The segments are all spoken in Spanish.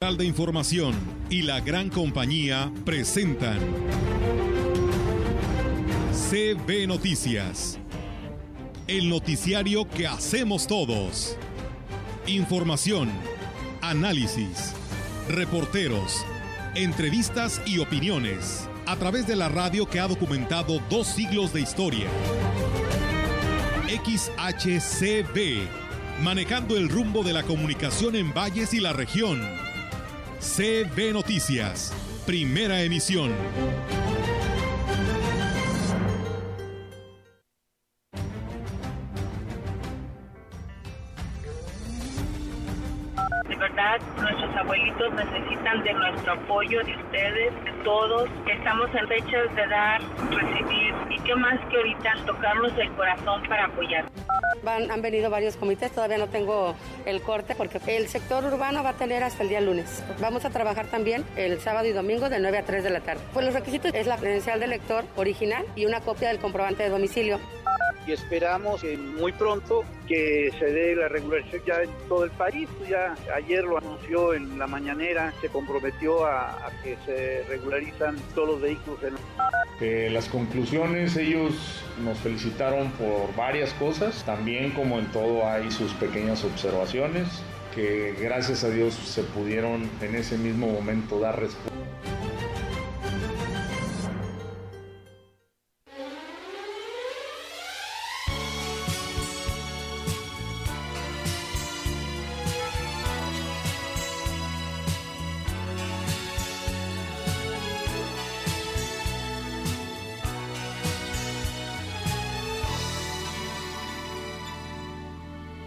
de Información y la gran compañía presentan CB Noticias, el noticiario que hacemos todos. Información, análisis, reporteros, entrevistas y opiniones a través de la radio que ha documentado dos siglos de historia. XHCB, manejando el rumbo de la comunicación en valles y la región CB Noticias, primera emisión. De verdad, nuestros abuelitos necesitan de nuestro apoyo, de ustedes, de todos. Estamos en fechas de dar, recibir más que ahorita tocarnos el corazón para apoyar. Van, han venido varios comités, todavía no tengo el corte porque el sector urbano va a tener hasta el día lunes. Vamos a trabajar también el sábado y domingo de 9 a 3 de la tarde. Pues los requisitos es la credencial del lector original y una copia del comprobante de domicilio. Y esperamos que muy pronto que se dé la regularización ya en todo el país. Ya ayer lo anunció en la mañanera, se comprometió a, a que se regularizan todos los vehículos. En... Eh, las conclusiones, ellos nos felicitaron por varias cosas, también como en todo hay sus pequeñas observaciones que gracias a Dios se pudieron en ese mismo momento dar respuesta.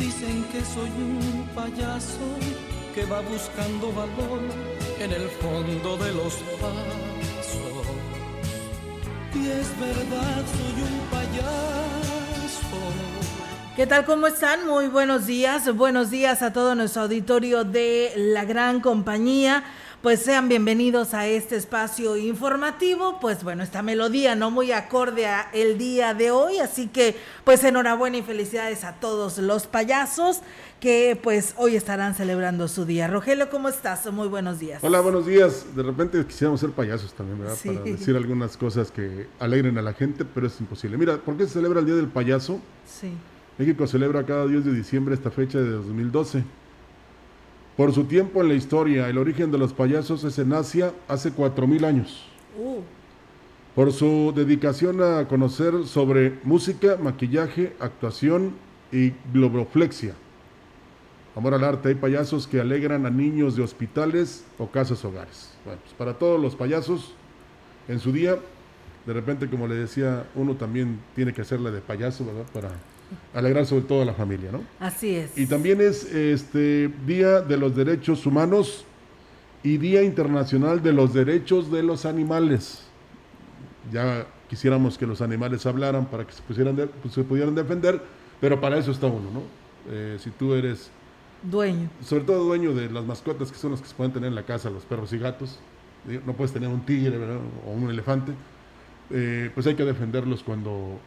Dicen que soy un payaso que va buscando valor en el fondo de los pasos. Y es verdad, soy un payaso. ¿Qué tal? ¿Cómo están? Muy buenos días. Buenos días a todo nuestro auditorio de la gran compañía pues sean bienvenidos a este espacio informativo, pues bueno, esta melodía no muy acorde a el día de hoy, así que pues enhorabuena y felicidades a todos los payasos que pues hoy estarán celebrando su día. Rogelio, ¿cómo estás? Muy buenos días. Hola, buenos días. De repente quisiéramos ser payasos también, ¿verdad? Sí. Para decir algunas cosas que alegren a la gente, pero es imposible. Mira, ¿por qué se celebra el Día del Payaso? Sí. México celebra cada 10 de diciembre esta fecha de 2012. Por su tiempo en la historia, el origen de los payasos es en Asia hace 4.000 años. Uh. Por su dedicación a conocer sobre música, maquillaje, actuación y globoflexia. Amor al arte, hay payasos que alegran a niños de hospitales o casas hogares. Bueno, pues para todos los payasos, en su día, de repente, como le decía, uno también tiene que hacerle de payaso, ¿verdad? Para alegrar sobre todo a la familia, ¿no? Así es. Y también es este Día de los Derechos Humanos y Día Internacional de los Derechos de los Animales. Ya quisiéramos que los animales hablaran para que se, pusieran de, pues, se pudieran defender, pero para eso está uno, ¿no? Eh, si tú eres dueño, sobre todo dueño de las mascotas que son las que se pueden tener en la casa, los perros y gatos, no puedes tener un tigre ¿verdad? o un elefante, eh, pues hay que defenderlos cuando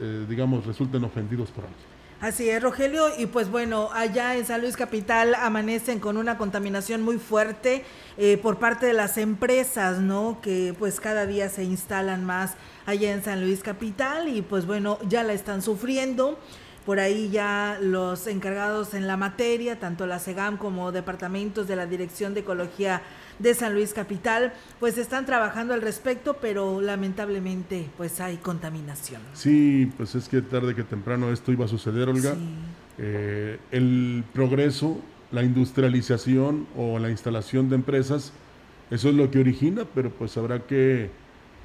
eh, digamos, resulten ofendidos por algo. Así es, Rogelio, y pues bueno, allá en San Luis Capital amanecen con una contaminación muy fuerte eh, por parte de las empresas, ¿no? Que pues cada día se instalan más allá en San Luis Capital y pues bueno, ya la están sufriendo. Por ahí ya los encargados en la materia, tanto la SEGAM como departamentos de la Dirección de Ecología de San Luis Capital, pues están trabajando al respecto, pero lamentablemente pues hay contaminación. Sí, pues es que tarde que temprano esto iba a suceder, Olga. Sí. Eh, el progreso, la industrialización o la instalación de empresas, eso es lo que origina, pero pues habrá que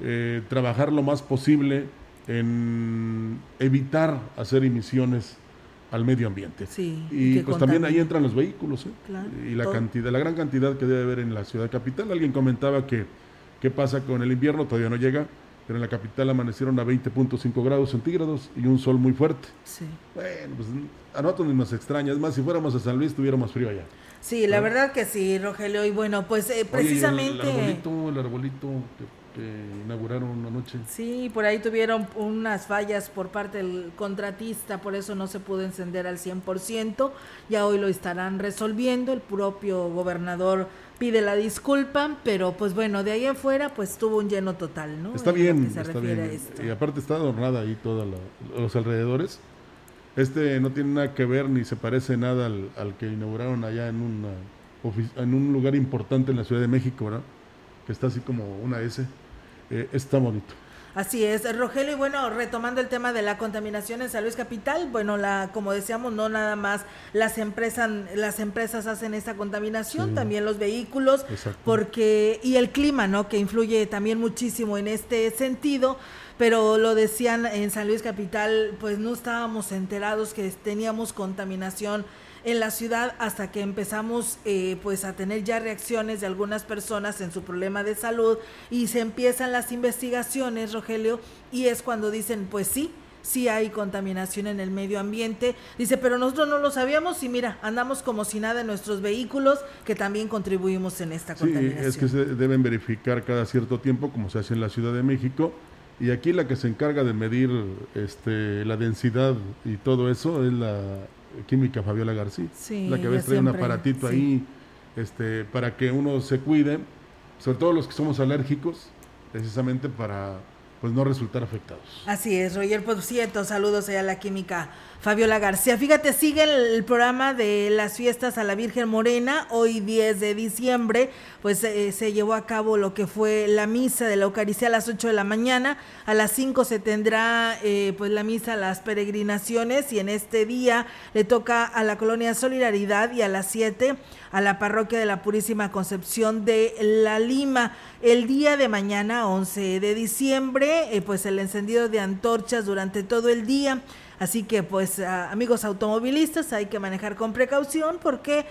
eh, trabajar lo más posible en evitar hacer emisiones al medio ambiente. Sí, y pues también ahí entran los vehículos ¿eh? y la cantidad, la gran cantidad que debe haber en la ciudad capital. Alguien comentaba que qué pasa con el invierno, todavía no llega, pero en la capital amanecieron a 20.5 grados centígrados y un sol muy fuerte. Sí. Bueno, pues a nosotros ni nos extraña, es más, si fuéramos a San Luis tuviéramos frío allá. Sí, la verdad que sí, Rogelio, y bueno, pues eh, precisamente... el, arbolito, el arbolito inauguraron anoche. Sí, por ahí tuvieron unas fallas por parte del contratista, por eso no se pudo encender al 100%, ya hoy lo estarán resolviendo, el propio gobernador pide la disculpa, pero pues bueno, de ahí afuera pues tuvo un lleno total, ¿no? Está bien, está bien. Y aparte está adornada ahí todos los alrededores. Este no tiene nada que ver ni se parece nada al, al que inauguraron allá en, una, en un lugar importante en la Ciudad de México, ¿verdad? Que está así como una S. Eh, está bonito. Así es, Rogelio, y bueno, retomando el tema de la contaminación en San Luis Capital, bueno, la, como decíamos, no nada más las empresas, las empresas hacen esta contaminación, también los vehículos, porque, y el clima, ¿no? Que influye también muchísimo en este sentido, pero lo decían en San Luis Capital, pues no estábamos enterados que teníamos contaminación en la ciudad hasta que empezamos eh, pues a tener ya reacciones de algunas personas en su problema de salud y se empiezan las investigaciones, Rogelio, y es cuando dicen, pues sí, sí hay contaminación en el medio ambiente. Dice, pero nosotros no lo sabíamos y mira, andamos como si nada en nuestros vehículos que también contribuimos en esta contaminación. Sí, es que se deben verificar cada cierto tiempo, como se hace en la Ciudad de México. Y aquí la que se encarga de medir este, la densidad y todo eso es la química Fabiola García, la que a veces trae un aparatito ahí este, para que uno se cuide, sobre todo los que somos alérgicos, precisamente para pues no resultar afectados. Así es, Roger, por cierto, saludos allá a la química Fabiola García. Fíjate, sigue el, programa de las fiestas a la Virgen Morena, hoy 10 de diciembre, pues eh, se llevó a cabo lo que fue la misa de la Eucaristía a las 8 de la mañana, a las 5 se tendrá eh, pues la misa, las peregrinaciones y en este día le toca a la colonia Solidaridad y a las 7 a la parroquia de la Purísima Concepción de La Lima. El día de mañana, 11 de diciembre, eh, pues el encendido de antorchas durante todo el día. Así que pues amigos automovilistas hay que manejar con precaución porque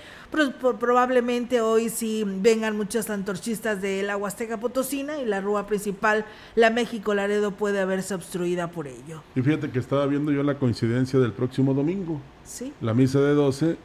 probablemente hoy sí vengan muchos antorchistas de la Huasteca Potosina y la rúa principal, la México Laredo, puede haberse obstruida por ello. Y fíjate que estaba viendo yo la coincidencia del próximo domingo. Sí. La misa de 12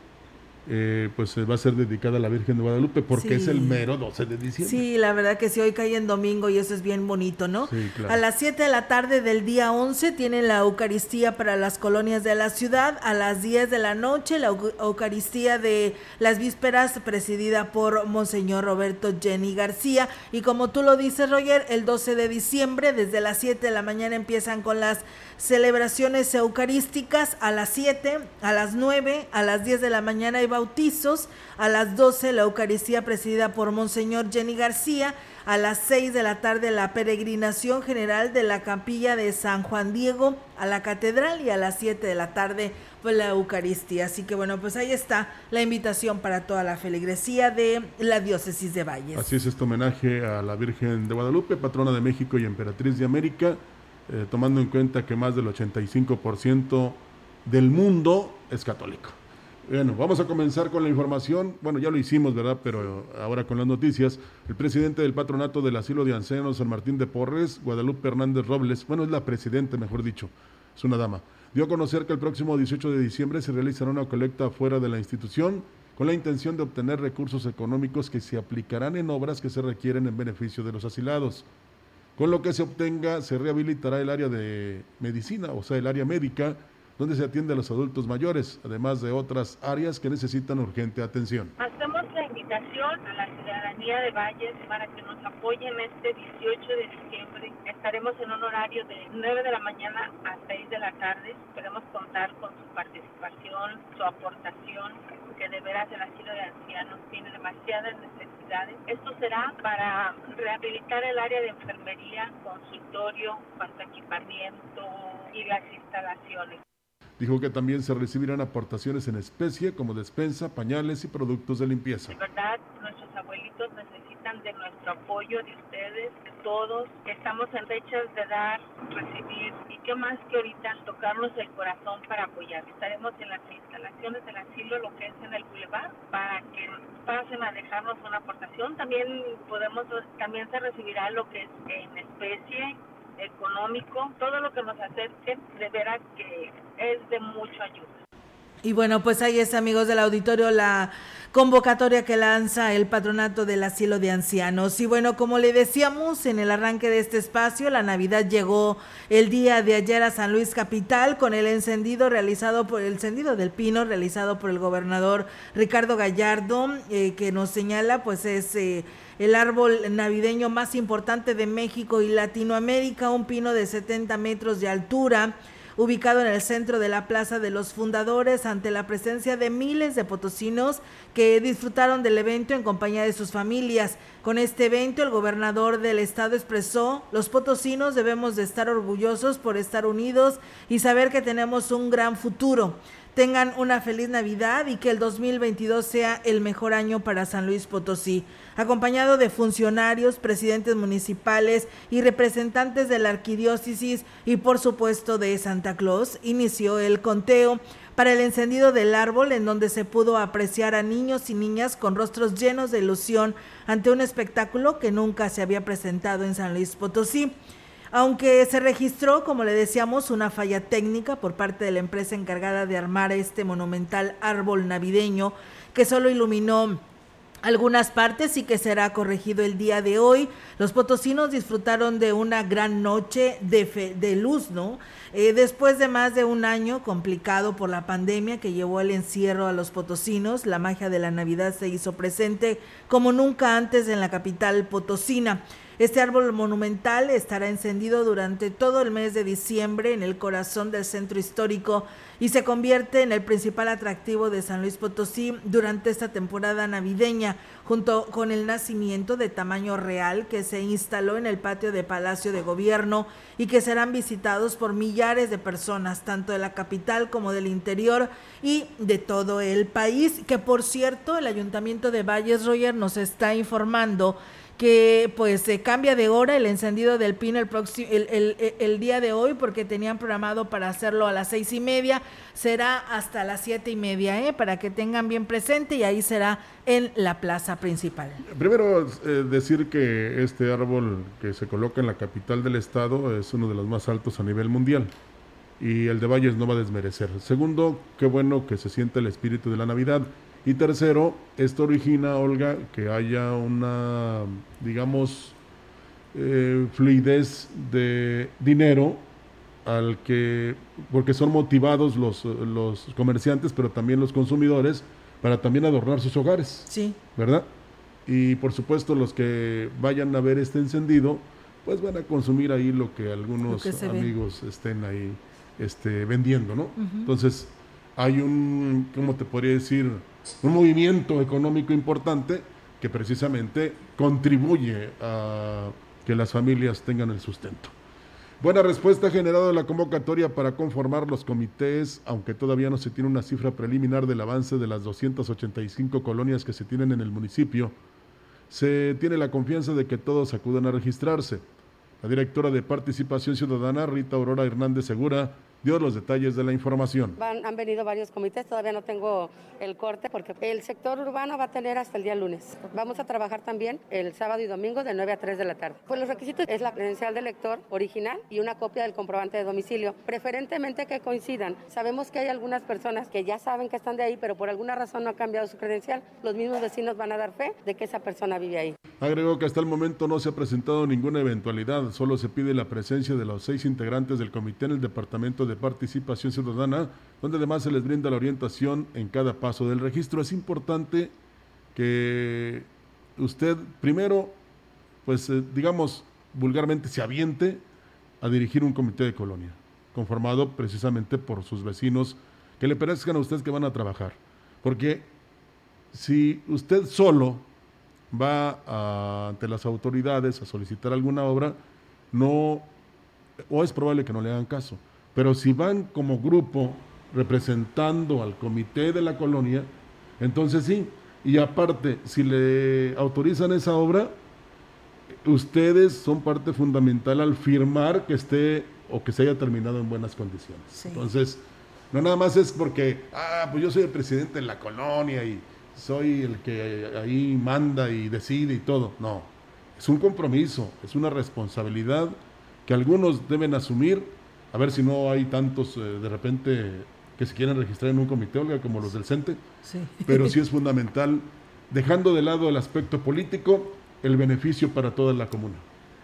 eh, pues va a ser dedicada a la Virgen de Guadalupe porque es el mero 12 de diciembre. Sí, la verdad que sí, hoy cae en domingo y eso es bien bonito, ¿no? A las 7 de la tarde del día 11 tienen la Eucaristía para las colonias de la ciudad, a las 10 de la noche la Eucaristía de las vísperas presidida por Monseñor Roberto Jenny García. Y como tú lo dices, Roger, el 12 de diciembre desde las 7 de la mañana empiezan con las celebraciones eucarísticas. A las 7, a las 9, a las 10 de la mañana hay bautizos, a las 12 la Eucaristía presidida por Monseñor Jenny García, a las 6 de la tarde la peregrinación general de la capilla de San Juan Diego a la catedral y a las 7 de la tarde pues, la Eucaristía. Así que bueno, pues ahí está la invitación para toda la feligresía de la diócesis de Valles. Así es este homenaje a la Virgen de Guadalupe, patrona de México y emperatriz de América. Eh, tomando en cuenta que más del 85% del mundo es católico. Bueno, vamos a comenzar con la información. Bueno, ya lo hicimos, ¿verdad? Pero ahora con las noticias. El presidente del patronato del asilo de ancianos San Martín de Porres, Guadalupe Hernández Robles, bueno, es la presidenta, mejor dicho, es una dama, dio a conocer que el próximo 18 de diciembre se realizará una colecta fuera de la institución con la intención de obtener recursos económicos que se aplicarán en obras que se requieren en beneficio de los asilados. Con lo que se obtenga, se rehabilitará el área de medicina, o sea, el área médica, donde se atiende a los adultos mayores, además de otras áreas que necesitan urgente atención. Hacemos la invitación a la ciudadanía de Valles para que nos apoyen este 18 de diciembre. Estaremos en un horario de 9 de la mañana a 6 de la tarde. Esperemos contar con su participación, su aportación, que de veras el asilo de ancianos tiene demasiadas necesidades. Esto será para rehabilitar el área de enfermería, consultorio, cuanto equipamiento y las instalaciones. Dijo que también se recibirán aportaciones en especie como despensa, pañales y productos de limpieza. De verdad, nuestros abuelitos necesitan de nuestro apoyo, de ustedes, de todos. Estamos en fechas de dar, recibir y qué más que ahorita tocarnos el corazón para apoyar. Estaremos en las instalaciones del asilo, lo que es en el Boulevard, para que pasen a dejarnos una aportación. También podemos, también se recibirá lo que es en especie económico, todo lo que nos acerque, de veras que es de mucha ayuda. Y bueno, pues ahí es, amigos del auditorio, la convocatoria que lanza el patronato del asilo de ancianos. Y bueno, como le decíamos en el arranque de este espacio, la Navidad llegó el día de ayer a San Luis Capital con el encendido realizado por el encendido del pino realizado por el gobernador Ricardo Gallardo, eh, que nos señala pues es eh, el árbol navideño más importante de México y Latinoamérica, un pino de 70 metros de altura ubicado en el centro de la Plaza de los Fundadores, ante la presencia de miles de potosinos que disfrutaron del evento en compañía de sus familias. Con este evento, el gobernador del estado expresó, los potosinos debemos de estar orgullosos por estar unidos y saber que tenemos un gran futuro tengan una feliz Navidad y que el 2022 sea el mejor año para San Luis Potosí. Acompañado de funcionarios, presidentes municipales y representantes de la arquidiócesis y por supuesto de Santa Claus, inició el conteo para el encendido del árbol en donde se pudo apreciar a niños y niñas con rostros llenos de ilusión ante un espectáculo que nunca se había presentado en San Luis Potosí. Aunque se registró, como le decíamos, una falla técnica por parte de la empresa encargada de armar este monumental árbol navideño que solo iluminó algunas partes y que será corregido el día de hoy. Los potosinos disfrutaron de una gran noche de, de luz, ¿no? Eh, después de más de un año complicado por la pandemia que llevó el encierro a los potosinos, la magia de la Navidad se hizo presente como nunca antes en la capital potosina. Este árbol monumental estará encendido durante todo el mes de diciembre en el corazón del centro histórico y se convierte en el principal atractivo de San Luis Potosí durante esta temporada navideña, junto con el nacimiento de tamaño real que se instaló en el patio de Palacio de Gobierno y que serán visitados por millares de personas, tanto de la capital como del interior y de todo el país, que por cierto el Ayuntamiento de Valles Roger nos está informando que pues se cambia de hora el encendido del pino el, próximo, el, día de hoy porque tenían programado para hacerlo a las seis y media, será hasta las siete y media, ¿eh? para que tengan bien presente y ahí será en la plaza principal. Primero eh, decir que este árbol que se coloca en la capital del estado es uno de los más altos a nivel mundial y el de Valles no va a desmerecer. Segundo, qué bueno que se siente el espíritu de la Navidad. Y tercero, esto origina, Olga, que haya una, digamos, eh, fluidez de dinero al que, porque son motivados los, los comerciantes, pero también los consumidores, para también adornar sus hogares. Sí. ¿Verdad? Y por supuesto los que vayan a ver este encendido, pues van a consumir ahí lo que algunos amigos estén ahí este, vendiendo, ¿no? Entonces, hay un, ¿cómo te podría decir? un movimiento económico importante que precisamente contribuye a que las familias tengan el sustento. Buena respuesta ha generado la convocatoria para conformar los comités, aunque todavía no se tiene una cifra preliminar del avance de las 285 colonias que se tienen en el municipio. Se tiene la confianza de que todos acudan a registrarse. La directora de Participación Ciudadana, Rita Aurora Hernández Segura, dio los detalles de la información. han venido varios comités, todavía no tengo el corte porque el sector urbano va a tener hasta el día lunes. Vamos a trabajar también el sábado y domingo de 9 a 3 de la tarde. Pues los requisitos es la credencial del lector original y una copia del comprobante de domicilio, preferentemente que coincidan. Sabemos que hay algunas personas que ya saben que están de ahí, pero por alguna razón no han cambiado su credencial. Los mismos vecinos van a dar fe de que esa persona vive ahí. Agregó que hasta el momento no se ha presentado ninguna eventualidad, solo se pide la presencia de los seis integrantes del comité en el departamento de de participación ciudadana, donde además se les brinda la orientación en cada paso del registro. Es importante que usted primero, pues eh, digamos vulgarmente, se aviente a dirigir un comité de colonia, conformado precisamente por sus vecinos que le parezcan a usted que van a trabajar. Porque si usted solo va ante las autoridades a solicitar alguna obra, no, o es probable que no le hagan caso. Pero si van como grupo representando al comité de la colonia, entonces sí, Y aparte, si le autorizan esa obra, ustedes son parte fundamental al firmar que esté o que se haya terminado en buenas condiciones. Entonces, no nada más es porque, ah, pues yo soy el presidente de la colonia y soy el que ahí manda y decide y todo. No, es un compromiso, es una responsabilidad que algunos deben asumir, a ver si no hay tantos eh, de repente que se quieren registrar en un comité, Olga, como los del CENTE, sí. pero sí es fundamental, dejando de lado el aspecto político, el beneficio para toda la comuna.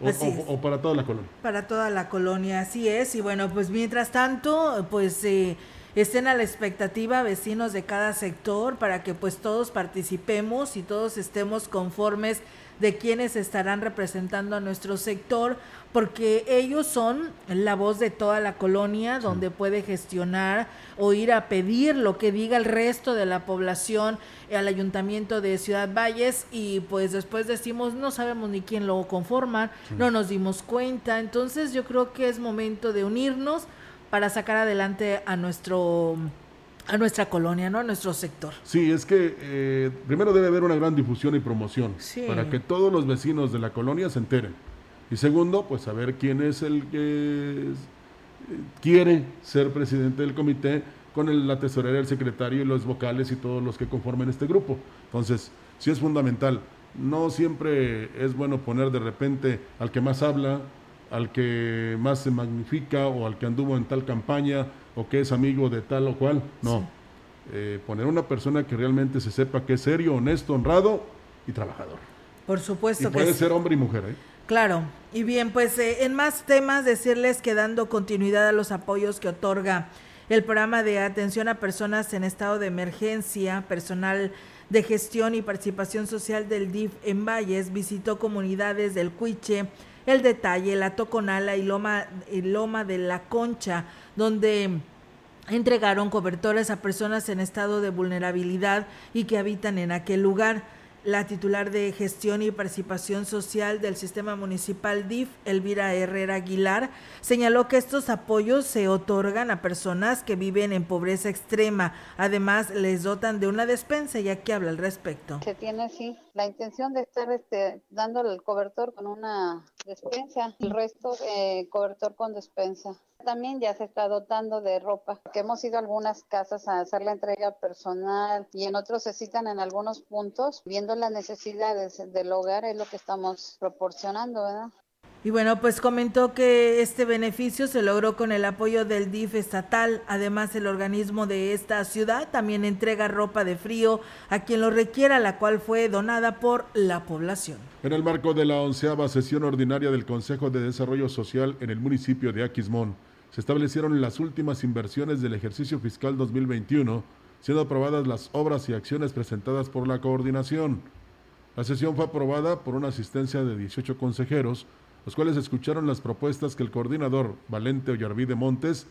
O, para toda la colonia. Para toda la colonia, así es. Y bueno, pues mientras tanto, pues eh, estén a la expectativa vecinos de cada sector para que pues todos participemos y todos estemos conformes de quienes estarán representando a nuestro sector, porque ellos son la voz de toda la colonia, donde puede gestionar o ir a pedir lo que diga el resto de la población al ayuntamiento de Ciudad Valles y pues después decimos no sabemos ni quién lo conforma, no nos dimos cuenta, entonces yo creo que es momento de unirnos para sacar adelante a nuestro a nuestra colonia, ¿no? A nuestro sector. Sí, es que eh, primero debe haber una gran difusión y promoción para que todos los vecinos de la colonia se enteren. Y segundo, pues saber quién es el que quiere ser presidente del comité con el, la tesorera, el secretario y los vocales y todos los que conformen este grupo. Entonces, sí es fundamental. No siempre es bueno poner de repente al que más habla, al que más se magnifica o al que anduvo en tal campaña o que es amigo de tal o cual. No. Eh, poner una persona que realmente se sepa que es serio, honesto, honrado y trabajador. Por supuesto y puede ser hombre y mujer. ¿eh? Claro. Y bien, pues eh, en más temas, decirles que dando continuidad a los apoyos que otorga el programa de atención a personas en estado de emergencia, personal de gestión y participación social del DIF en Valles visitó comunidades del Cuiche, El Detalle, La Toconala y Loma, y Loma de la Concha, donde entregaron cobertores a personas en estado de vulnerabilidad y que habitan en aquel lugar. La titular de Gestión y Participación Social del Sistema Municipal DIF, Elvira Herrera Aguilar, señaló que estos apoyos se otorgan a personas que viven en pobreza extrema. Además, les dotan de una despensa y aquí habla al respecto. Se tiene, sí, la intención de estar este, dándole el cobertor con una despensa, el resto eh, cobertor con despensa. También ya se está dotando de ropa, que hemos ido a algunas casas a hacer la entrega personal y en otros se citan en algunos puntos, viendo las necesidades del hogar es lo que estamos proporcionando, ¿verdad? Y bueno, pues comentó que este beneficio se logró con el apoyo del DIF estatal. Además, el organismo de esta ciudad también entrega ropa de frío a quien lo requiera, la cual fue donada por la población. En el marco de la onceava sesión ordinaria del Consejo de Desarrollo Social en el municipio de Aquismón, se establecieron las últimas inversiones del ejercicio fiscal 2021, siendo aprobadas las obras y acciones presentadas por la coordinación. La sesión fue aprobada por una asistencia de 18 consejeros, los cuales escucharon las propuestas que el coordinador Valente Ollarvide Montes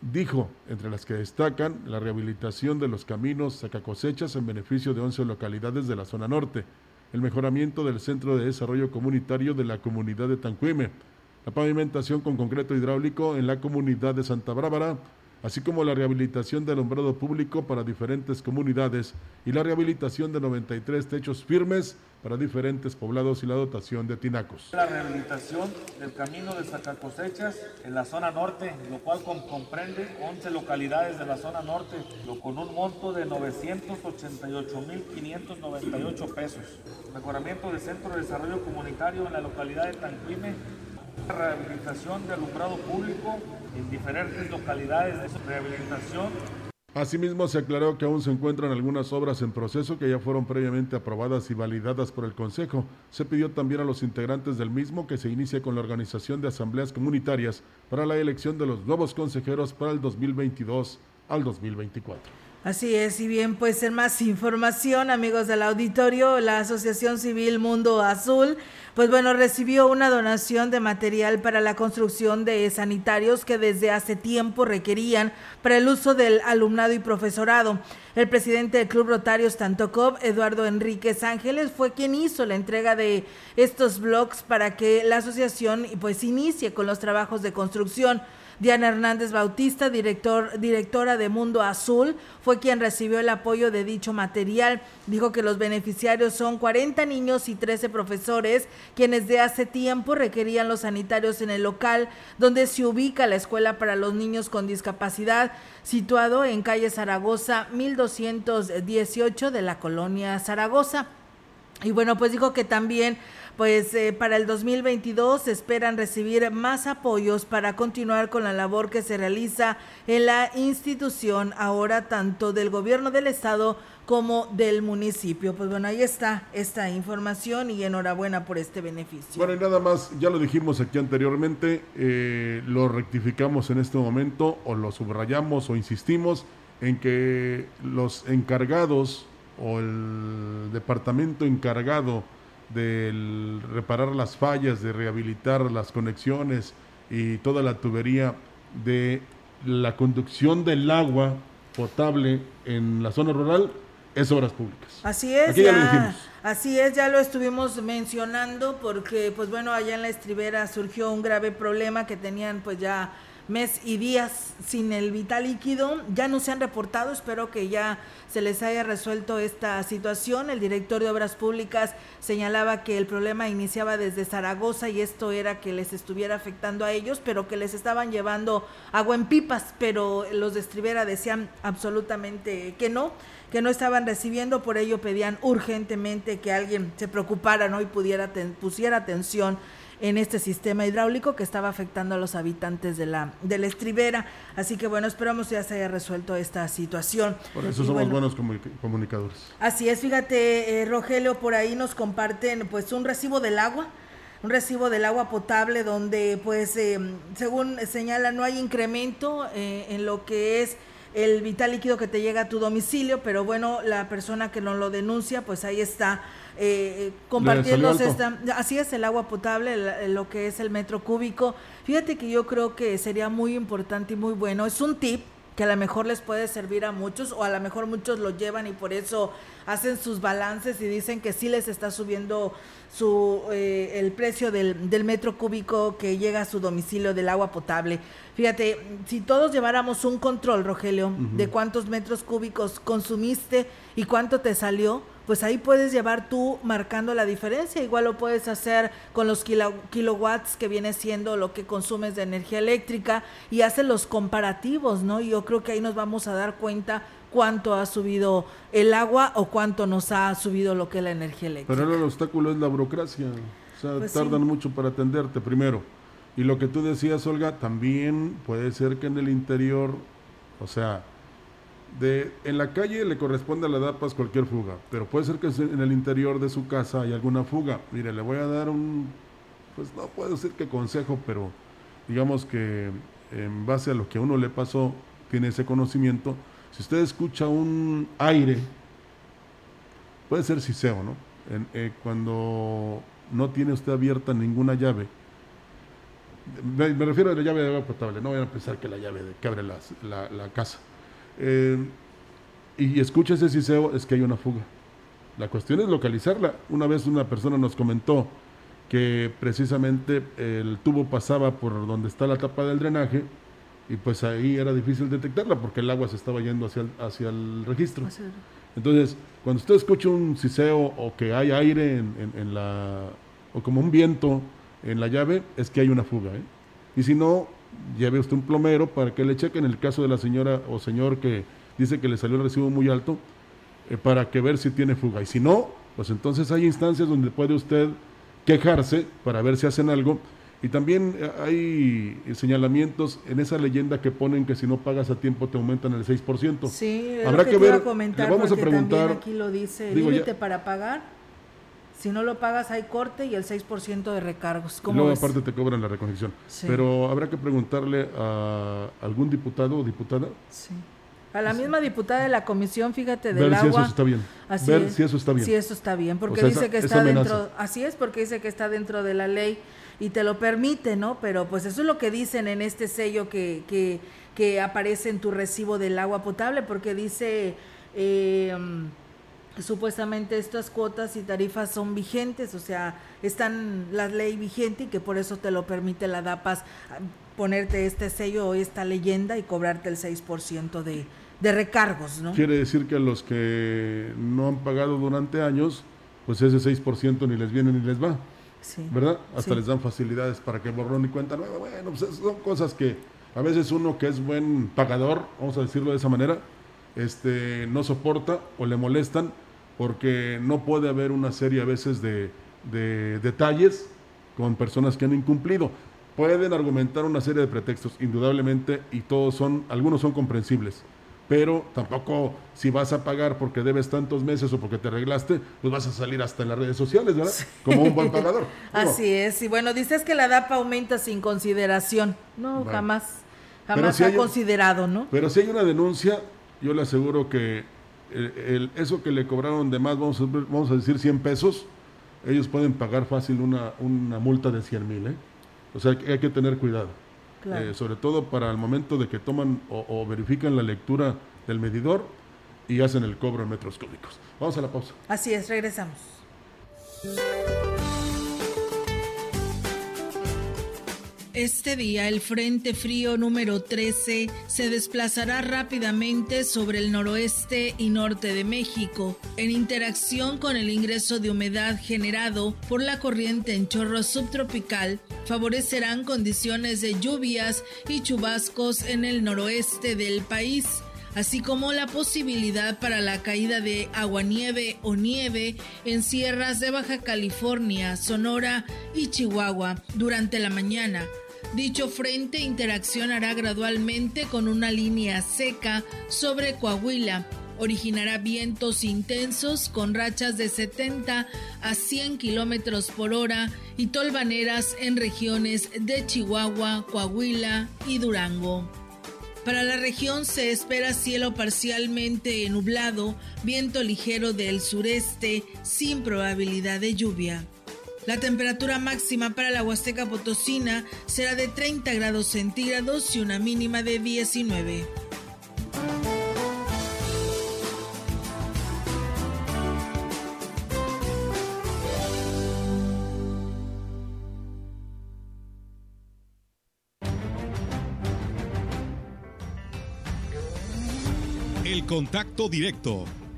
dijo, entre las que destacan la rehabilitación de los caminos sacacosechas en beneficio de 11 localidades de la zona norte, el mejoramiento del Centro de Desarrollo Comunitario de la comunidad de Tancuime, la pavimentación con concreto hidráulico en la comunidad de Santa Bárbara, así como la rehabilitación de alumbrado público para diferentes comunidades y la rehabilitación de 93 techos firmes para diferentes poblados y la dotación de tinacos. La rehabilitación del camino de Sacacosechas en la zona norte, lo cual comprende 11 localidades de la zona norte, con un monto de 988.598 pesos. Mejoramiento del Centro de Desarrollo Comunitario en la localidad de Tanquime, rehabilitación de alumbrado público en diferentes localidades de rehabilitación. Asimismo, se aclaró que aún se encuentran algunas obras en proceso que ya fueron previamente aprobadas y validadas por el Consejo. Se pidió también a los integrantes del mismo que se inicie con la organización de asambleas comunitarias para la elección de los nuevos consejeros para el 2022 al 2024. Así es, y bien, pues en más información, amigos del auditorio, la Asociación Civil Mundo Azul, pues bueno, recibió una donación de material para la construcción de sanitarios que desde hace tiempo requerían para el uso del alumnado y profesorado. El presidente del Club Rotarios Tantocop, Eduardo Enríquez Ángeles, fue quien hizo la entrega de estos blogs para que la asociación pues inicie con los trabajos de construcción. Diana Hernández Bautista, director, directora de Mundo Azul, fue quien recibió el apoyo de dicho material. Dijo que los beneficiarios son 40 niños y 13 profesores, quienes de hace tiempo requerían los sanitarios en el local donde se ubica la escuela para los niños con discapacidad, situado en calle Zaragoza 1218 de la colonia Zaragoza. Y bueno, pues dijo que también pues eh, para el 2022 esperan recibir más apoyos para continuar con la labor que se realiza en la institución ahora tanto del gobierno del estado como del municipio. Pues bueno, ahí está esta información y enhorabuena por este beneficio. Bueno, y nada más, ya lo dijimos aquí anteriormente, eh, lo rectificamos en este momento o lo subrayamos o insistimos en que los encargados o el departamento encargado de reparar las fallas, de rehabilitar las conexiones y toda la tubería de la conducción del agua potable en la zona rural es obras públicas. Así es, ya, así es, ya lo estuvimos mencionando porque pues bueno, allá en la estribera surgió un grave problema que tenían pues ya mes y días sin el vital líquido. Ya no se han reportado, espero que ya se les haya resuelto esta situación. El director de Obras Públicas señalaba que el problema iniciaba desde Zaragoza y esto era que les estuviera afectando a ellos, pero que les estaban llevando agua en pipas, pero los de Estribera decían absolutamente que no que no estaban recibiendo, por ello pedían urgentemente que alguien se preocupara y pudiera pusiera atención en este sistema hidráulico que estaba afectando a los habitantes de la, de la estribera. Así que bueno, esperamos ya se haya resuelto esta situación. Por eso somos buenos comunicadores. Así es, fíjate, eh, Rogelio, por ahí nos comparten pues un recibo del agua un recibo del agua potable donde pues eh, según señala no hay incremento eh, en lo que es el vital líquido que te llega a tu domicilio, pero bueno, la persona que nos lo denuncia, pues ahí está eh, compartiéndose esta, así es el agua potable, lo que es el metro cúbico. Fíjate que yo creo que sería muy importante y muy bueno. Es un tip que a lo mejor les puede servir a muchos o a lo mejor muchos lo llevan y por eso hacen sus balances y dicen que sí les está subiendo su eh, el precio del, del, metro cúbico que llega a su domicilio del agua potable. Fíjate, si todos lleváramos un control, Rogelio, de cuántos metros cúbicos consumiste y cuánto te salió, pues ahí puedes llevar tú marcando la diferencia. Igual lo puedes hacer con los kilowatts que viene siendo lo que consumes de energía eléctrica y haces los comparativos, ¿no? Y yo creo que ahí nos vamos a dar cuenta cuánto ha subido el agua o cuánto nos ha subido lo que es la energía eléctrica. Pero ahora el obstáculo es la burocracia. O sea, pues tardan mucho para atenderte primero. Y lo que tú decías, Olga, también puede ser que en el interior, o sea, de, en la calle le corresponde a la DAPAS cualquier fuga, pero puede ser que en el interior de su casa hay alguna fuga. Mire, le voy a dar un, pues no puedo decir que consejo, pero digamos que en base a lo que a uno le pasó, tiene ese conocimiento. Si usted escucha un aire, puede ser siseo, ¿no? Eh, cuando no tiene usted abierta ninguna llave, me, refiero a la llave de agua potable, no voy a pensar que la llave de, que abre la casa eh, y escucha ese siseo, es que hay una fuga. La cuestión es localizarla. Una vez una persona nos comentó que precisamente el tubo pasaba por donde está la tapa del drenaje y pues ahí era difícil detectarla porque el agua se estaba yendo hacia el, hacia el registro. Entonces, cuando usted escucha un siseo o que hay aire en, la o como un viento en la llave, es que hay una fuga. ¿eh? Y si no, lleve usted un plomero para que le cheque en el caso de la señora o señor que dice que le salió el recibo muy alto, eh, para que ver si tiene fuga. Y si no, pues entonces hay instancias donde puede usted quejarse para ver si hacen algo. Y también eh, hay señalamientos en esa leyenda que ponen que si no pagas a tiempo te aumentan el 6%. Sí, habrá que, ver. le vamos a preguntar. Aquí lo dice, límite para pagar si no lo pagas hay corte y el 6% de recargos. ¿Cómo luego aparte te cobran la reconexión. Pero habrá que preguntarle a algún diputado o diputada. Sí. A la misma diputada de la comisión, fíjate, del Ver si eso está bien. Ver si eso está bien. Si eso está bien, porque dice que está dentro, así es, porque dice que está dentro de la ley y te lo permite, ¿no? Pero pues eso es lo que dicen en este sello que, que, que aparece en tu recibo del agua potable, porque dice... Eh, supuestamente estas cuotas y tarifas son vigentes, o sea, están la ley vigente y que por eso te lo permite la DAPAS ponerte este sello o esta leyenda y cobrarte el 6% de, de recargos, ¿no? Quiere decir que los que no han pagado durante años, pues ese 6% ni les viene ni les va. Sí. ¿Verdad? Hasta les dan facilidades para que borrón y cuenta nueva. Bueno, pues son cosas que a veces uno que es buen pagador, vamos a decirlo de esa manera, este, no soporta o le molestan porque no puede haber una serie a veces de, de detalles con personas que han incumplido. Pueden argumentar una serie de pretextos, indudablemente, y todos son, algunos son comprensibles pero tampoco si vas a pagar porque debes tantos meses o porque te arreglaste, pues vas a salir hasta en las redes sociales, ¿verdad? Como un buen pagador. Así es, y bueno, dices que la DAP aumenta sin consideración. No, jamás, jamás se ha considerado, ¿no? Pero si hay una denuncia, yo le aseguro que el, eso que le cobraron de más, vamos a, vamos a decir 100 pesos, ellos pueden pagar fácil una, una multa de 100 mil, ¿eh? O sea, hay que tener cuidado. Eh, sobre todo para el momento de que toman o, verifican la lectura del medidor y hacen el cobro en metros cúbicos. Vamos a la pausa. Así es, regresamos. Este día el Frente Frío número 13 se desplazará rápidamente sobre el noroeste y norte de México, en interacción con el ingreso de humedad generado por la corriente en chorro subtropical, favorecerán condiciones de lluvias y chubascos en el noroeste del país así como la posibilidad para la caída de aguanieve o nieve en sierras de Baja California, Sonora y Chihuahua durante la mañana. Dicho frente interaccionará gradualmente con una línea seca sobre Coahuila. Originará vientos intensos con rachas de 70 a 100 kilómetros por hora y tolvaneras en regiones de Chihuahua, Coahuila y Durango. Para la región se espera cielo parcialmente nublado, viento ligero del sureste sin probabilidad de lluvia. La temperatura máxima para la Huasteca Potosina será de 30 grados centígrados y una mínima de 19. El contacto directo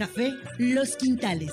Café Los Quintales.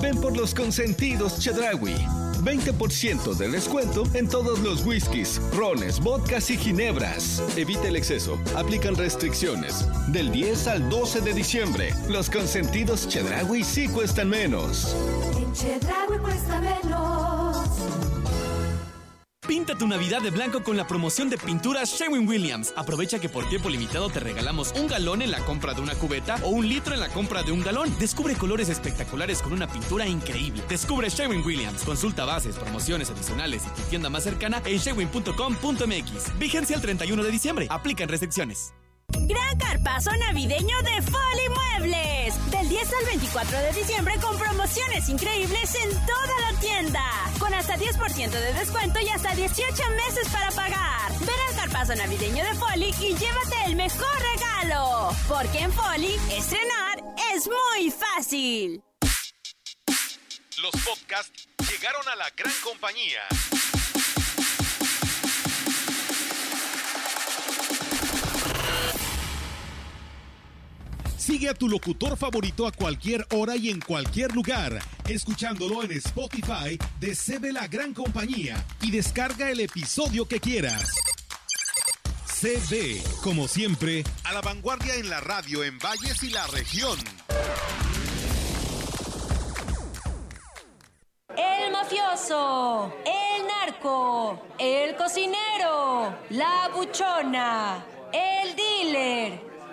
Ven por los consentidos Chedrawi. 20% de descuento en todos los whiskies, rones, vodkas y ginebras. Evite el exceso. Aplican restricciones. Del 10 al 12 de diciembre, los consentidos Chedrawi sí cuestan menos. En Chedraui cuesta menos. Pinta tu Navidad de blanco con la promoción de pinturas Sherwin Williams. Aprovecha que por tiempo limitado te regalamos un galón en la compra de una cubeta o un litro en la compra de un galón. Descubre colores espectaculares con una pintura increíble. Descubre Sherwin Williams. Consulta bases, promociones adicionales y tu tienda más cercana en sherwin.com.mx. Vigencia el 31 de diciembre. Aplican restricciones. Gran carpazo navideño de Foli Muebles. Del 10 al 24 de diciembre con promociones increíbles en toda la tienda. Con hasta 10% de descuento y hasta 18 meses para pagar. Ven al carpazo navideño de Foli y llévate el mejor regalo. Porque en Foli, estrenar es muy fácil. Los podcasts llegaron a la gran compañía. Sigue a tu locutor favorito a cualquier hora y en cualquier lugar, escuchándolo en Spotify de CB La Gran Compañía y descarga el episodio que quieras. CD, como siempre, a la vanguardia en la radio en Valles y la región. El mafioso, el narco, el cocinero, la buchona, el dealer,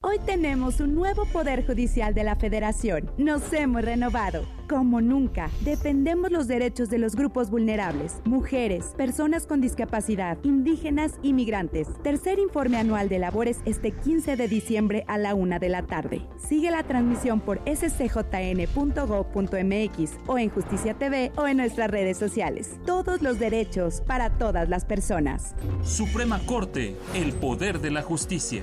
Hoy tenemos un nuevo Poder Judicial de la Federación. Nos hemos renovado. Como nunca, defendemos los derechos de los grupos vulnerables, mujeres, personas con discapacidad, indígenas y migrantes. Tercer informe anual de labores este 15 de diciembre a la una de la tarde. Sigue la transmisión por scjn.gov.mx o en Justicia TV o en nuestras redes sociales. Todos los derechos para todas las personas. Suprema Corte, el poder de la justicia.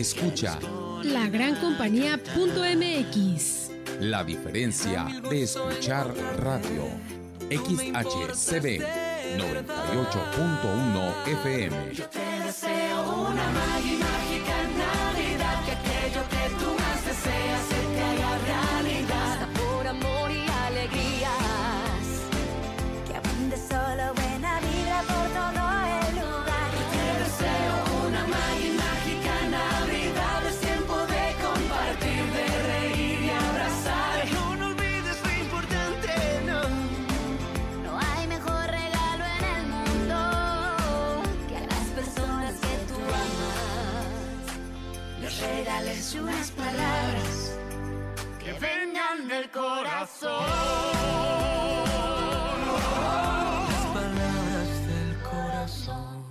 escucha La gran compañía.mx. la diferencia de escuchar radio. XHCB 98.1 FM. Te deseo una magi- unas palabras que vengan del corazón. Las palabras del corazón.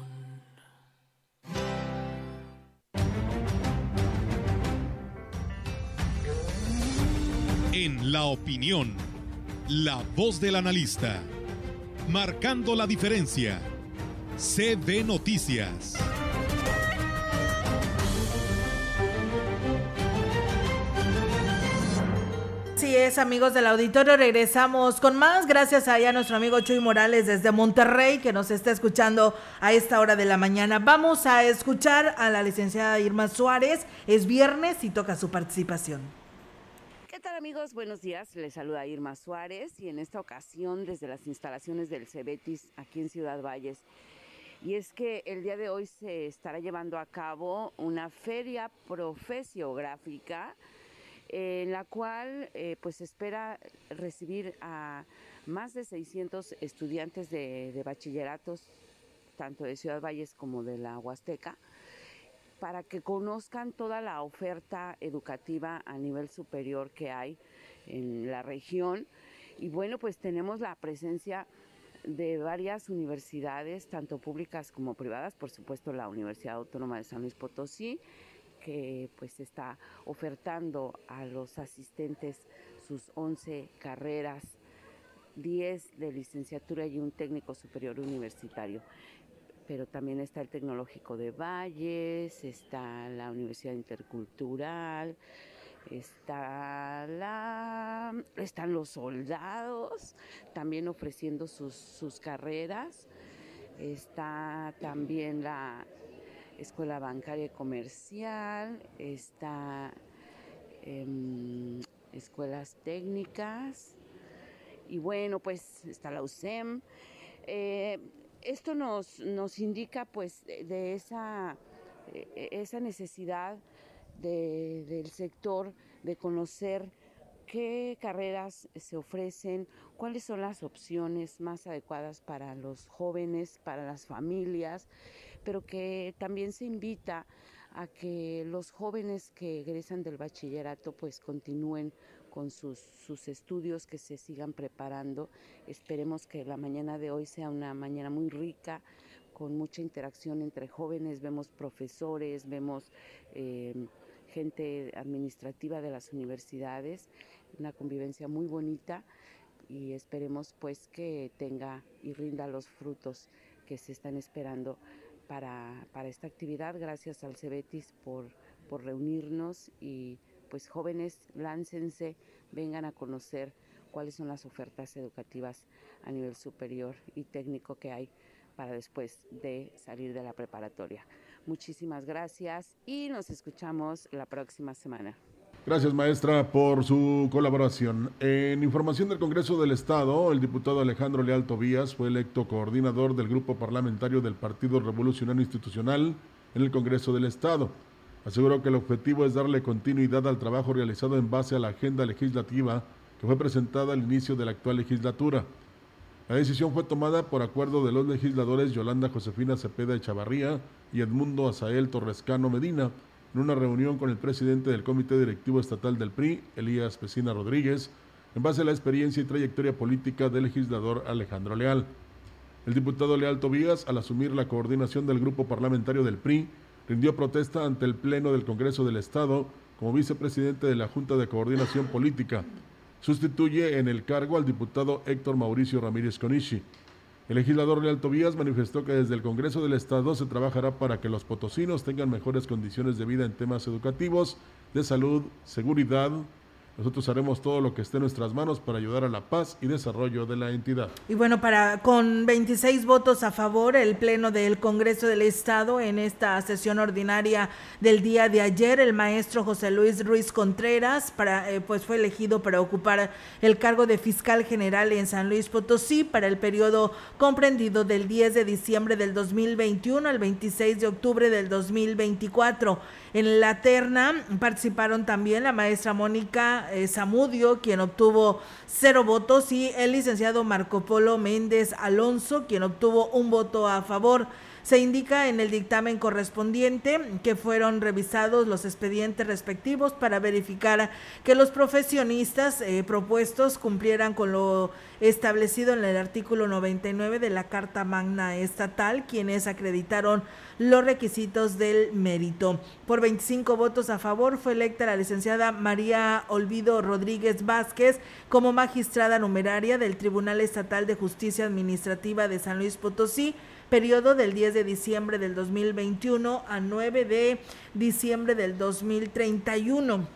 En la opinión, la voz del analista, marcando la diferencia. CB Noticias. Así es, amigos del auditorio, regresamos con más. Gracias a nuestro amigo Chuy Morales desde Monterrey que nos está escuchando a esta hora de la mañana. Vamos a escuchar a la licenciada Irma Suárez. Es viernes y toca su participación. ¿Qué tal amigos? Buenos días. Les saluda Irma Suárez y en esta ocasión desde las instalaciones del Cebetis aquí en Ciudad Valles. Y es que el día de hoy se estará llevando a cabo una feria profesiográfica en la cual eh, pues espera recibir a más de 600 estudiantes de bachilleratos, tanto de Ciudad Valles como de la Huasteca, para que conozcan toda la oferta educativa a nivel superior que hay en la región. Y bueno, pues tenemos la presencia de varias universidades, tanto públicas como privadas, por supuesto la Universidad Autónoma de San Luis Potosí, que pues está ofertando a los asistentes sus 11 carreras, 10 de licenciatura y un técnico superior universitario. Pero también está el Tecnológico de Valles, está la Universidad Intercultural, está la, están los soldados también ofreciendo sus, sus carreras, está también la Escuela Bancaria y Comercial, está em, escuelas técnicas. Y bueno, pues está la USEM. Eh, esto nos, nos indica pues de esa, eh, esa necesidad de- del sector de conocer qué carreras se ofrecen, cuáles son las opciones más adecuadas para los jóvenes, para las familias, pero que también se invita a que los jóvenes que egresan del bachillerato pues continúen con sus, sus estudios, que se sigan preparando. Esperemos que la mañana de hoy sea una mañana muy rica, con mucha interacción entre jóvenes, vemos profesores, vemos eh, gente administrativa de las universidades, una convivencia muy bonita y esperemos pues que tenga y rinda los frutos que se están esperando para, para esta actividad. Gracias al Cebetis por, por reunirnos y pues jóvenes, láncense, vengan a conocer cuáles son las ofertas educativas a nivel superior y técnico que hay para después de salir de la preparatoria. Muchísimas gracias y nos escuchamos la próxima semana. Gracias, maestra, por su colaboración. En información del Congreso del Estado, el diputado Alejandro Leal Tobías fue electo coordinador del grupo parlamentario del Partido Revolucionario Institucional en el Congreso del Estado. Aseguró que el objetivo es darle continuidad al trabajo realizado en base a la agenda legislativa que fue presentada al inicio de la actual legislatura. La decisión fue tomada por acuerdo de los legisladores Yolanda Josefina Cepeda Echavarría y Edmundo Azael Torrescano Medina, en una reunión con el presidente del Comité Directivo Estatal del PRI, Elías Pesina Rodríguez, en base a la experiencia y trayectoria política del legislador Alejandro Leal. El diputado Leal Tobías, al asumir la coordinación del grupo parlamentario del PRI, rindió protesta ante el Pleno del Congreso del Estado como vicepresidente de la Junta de Coordinación Política. Sustituye en el cargo al diputado Héctor Mauricio Ramírez Conishi. El legislador Leal Tobías manifestó que desde el Congreso del Estado se trabajará para que los potosinos tengan mejores condiciones de vida en temas educativos, de salud, seguridad. Nosotros haremos todo lo que esté en nuestras manos para ayudar a la paz y desarrollo de la entidad. Y bueno, para con 26 votos a favor, el Pleno del Congreso del Estado en esta sesión ordinaria del día de ayer, el maestro José Luis Ruiz Contreras para, eh, pues fue elegido para ocupar el cargo de fiscal general en San Luis Potosí para el periodo comprendido del 10 de diciembre del 2021 al 26 de octubre del 2024. En la terna participaron también la maestra Mónica eh, Zamudio, quien obtuvo cero votos, y el licenciado Marco Polo Méndez Alonso, quien obtuvo un voto a favor. Se indica en el dictamen correspondiente que fueron revisados los expedientes respectivos para verificar que los profesionistas eh, propuestos cumplieran con lo establecido en el artículo 99 de la Carta Magna Estatal, quienes acreditaron los requisitos del mérito. Por 25 votos a favor fue electa la licenciada María Olvido Rodríguez Vázquez como magistrada numeraria del Tribunal Estatal de Justicia Administrativa de San Luis Potosí periodo del 10 de diciembre del 2021 a 9 de diciembre del 2031.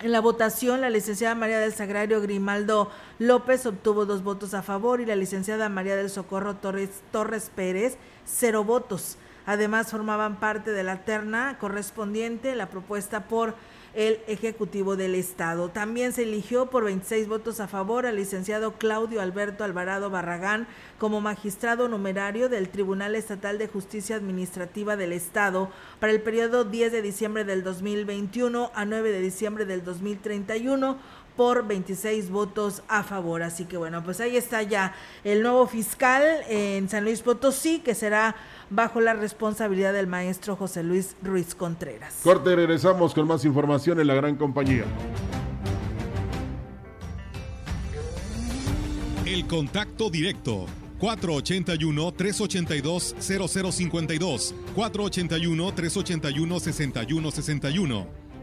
En la votación, la licenciada María del Sagrario Grimaldo López obtuvo dos votos a favor y la licenciada María del Socorro Torres, Torres Pérez cero votos. Además, formaban parte de la terna correspondiente la propuesta por el Ejecutivo del Estado. También se eligió por 26 votos a favor al licenciado Claudio Alberto Alvarado Barragán como magistrado numerario del Tribunal Estatal de Justicia Administrativa del Estado para el periodo 10 de diciembre del 2021 a 9 de diciembre del 2031 por 26 votos a favor. Así que bueno, pues ahí está ya el nuevo fiscal en San Luis Potosí, que será bajo la responsabilidad del maestro José Luis Ruiz Contreras. Corte, regresamos con más información en la gran compañía. El contacto directo 481-382-0052, 481-381-6161.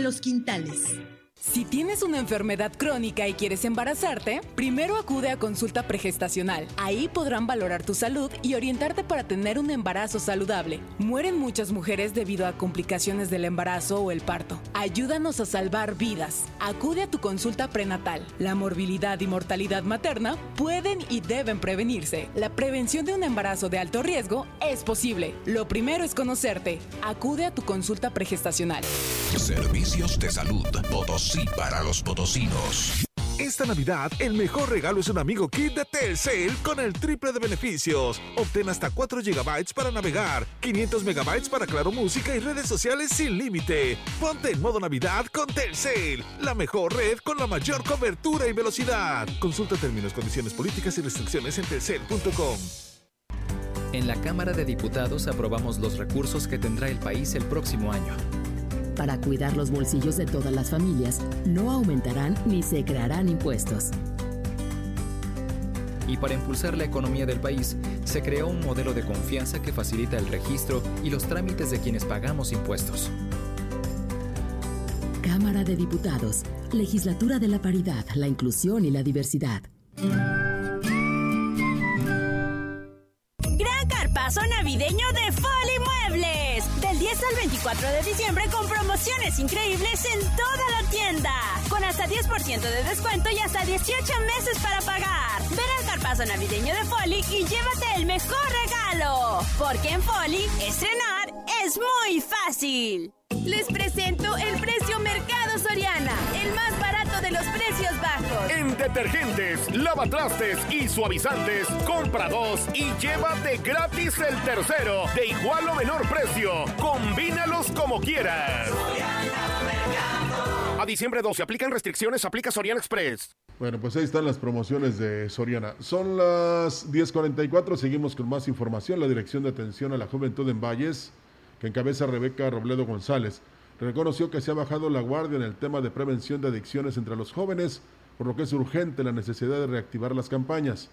Los Quintales. Si tienes una enfermedad crónica y quieres embarazarte, primero acude a consulta pregestacional. Ahí podrán valorar tu salud y orientarte para tener un embarazo saludable. Mueren muchas mujeres debido a complicaciones del embarazo o el parto. Ayúdanos a salvar vidas. Acude a tu consulta prenatal. La morbilidad y mortalidad materna pueden y deben prevenirse. La prevención de un embarazo de alto riesgo es posible. Lo primero es conocerte. Acude a tu consulta pregestacional. Servicios de salud Potosí para los potosinos. Esta Navidad, el mejor regalo es un amigo kit de Telcel con el triple de beneficios. Obtén hasta 4 GB para navegar, 500 MB para Claro Música y redes sociales sin límite. Ponte en modo Navidad con Telcel, la mejor red con la mayor cobertura y velocidad. Consulta términos, condiciones políticas y restricciones en telcel.com. En la Cámara de Diputados aprobamos los recursos que tendrá el país el próximo año. Para cuidar los bolsillos de todas las familias, no aumentarán ni se crearán impuestos. Y para impulsar la economía del país, se creó un modelo de confianza que facilita el registro y los trámites de quienes pagamos impuestos. Cámara de Diputados, Legislatura de la Paridad, la Inclusión y la Diversidad. Gran carpazo navideño de 10 al 24 de diciembre con promociones increíbles en toda la tienda. Con hasta 10% de descuento y hasta 18 meses para pagar. Ven al carpazo navideño de Foli y llévate el mejor regalo. Porque en Foli, estrenar es muy fácil. Les presento el precio Mercado Soriana, el más barato de los precios bajos. En detergentes, lavatrastes y suavizantes, compra dos y llévate gratis el tercero de igual o menor precio. Combínalos como quieras. A diciembre 12, aplican restricciones, aplica Soriana Express. Bueno, pues ahí están las promociones de Soriana. Son las 10.44, seguimos con más información. La Dirección de Atención a la Juventud en Valles, que encabeza Rebeca Robledo González, reconoció que se ha bajado la guardia en el tema de prevención de adicciones entre los jóvenes, por lo que es urgente la necesidad de reactivar las campañas.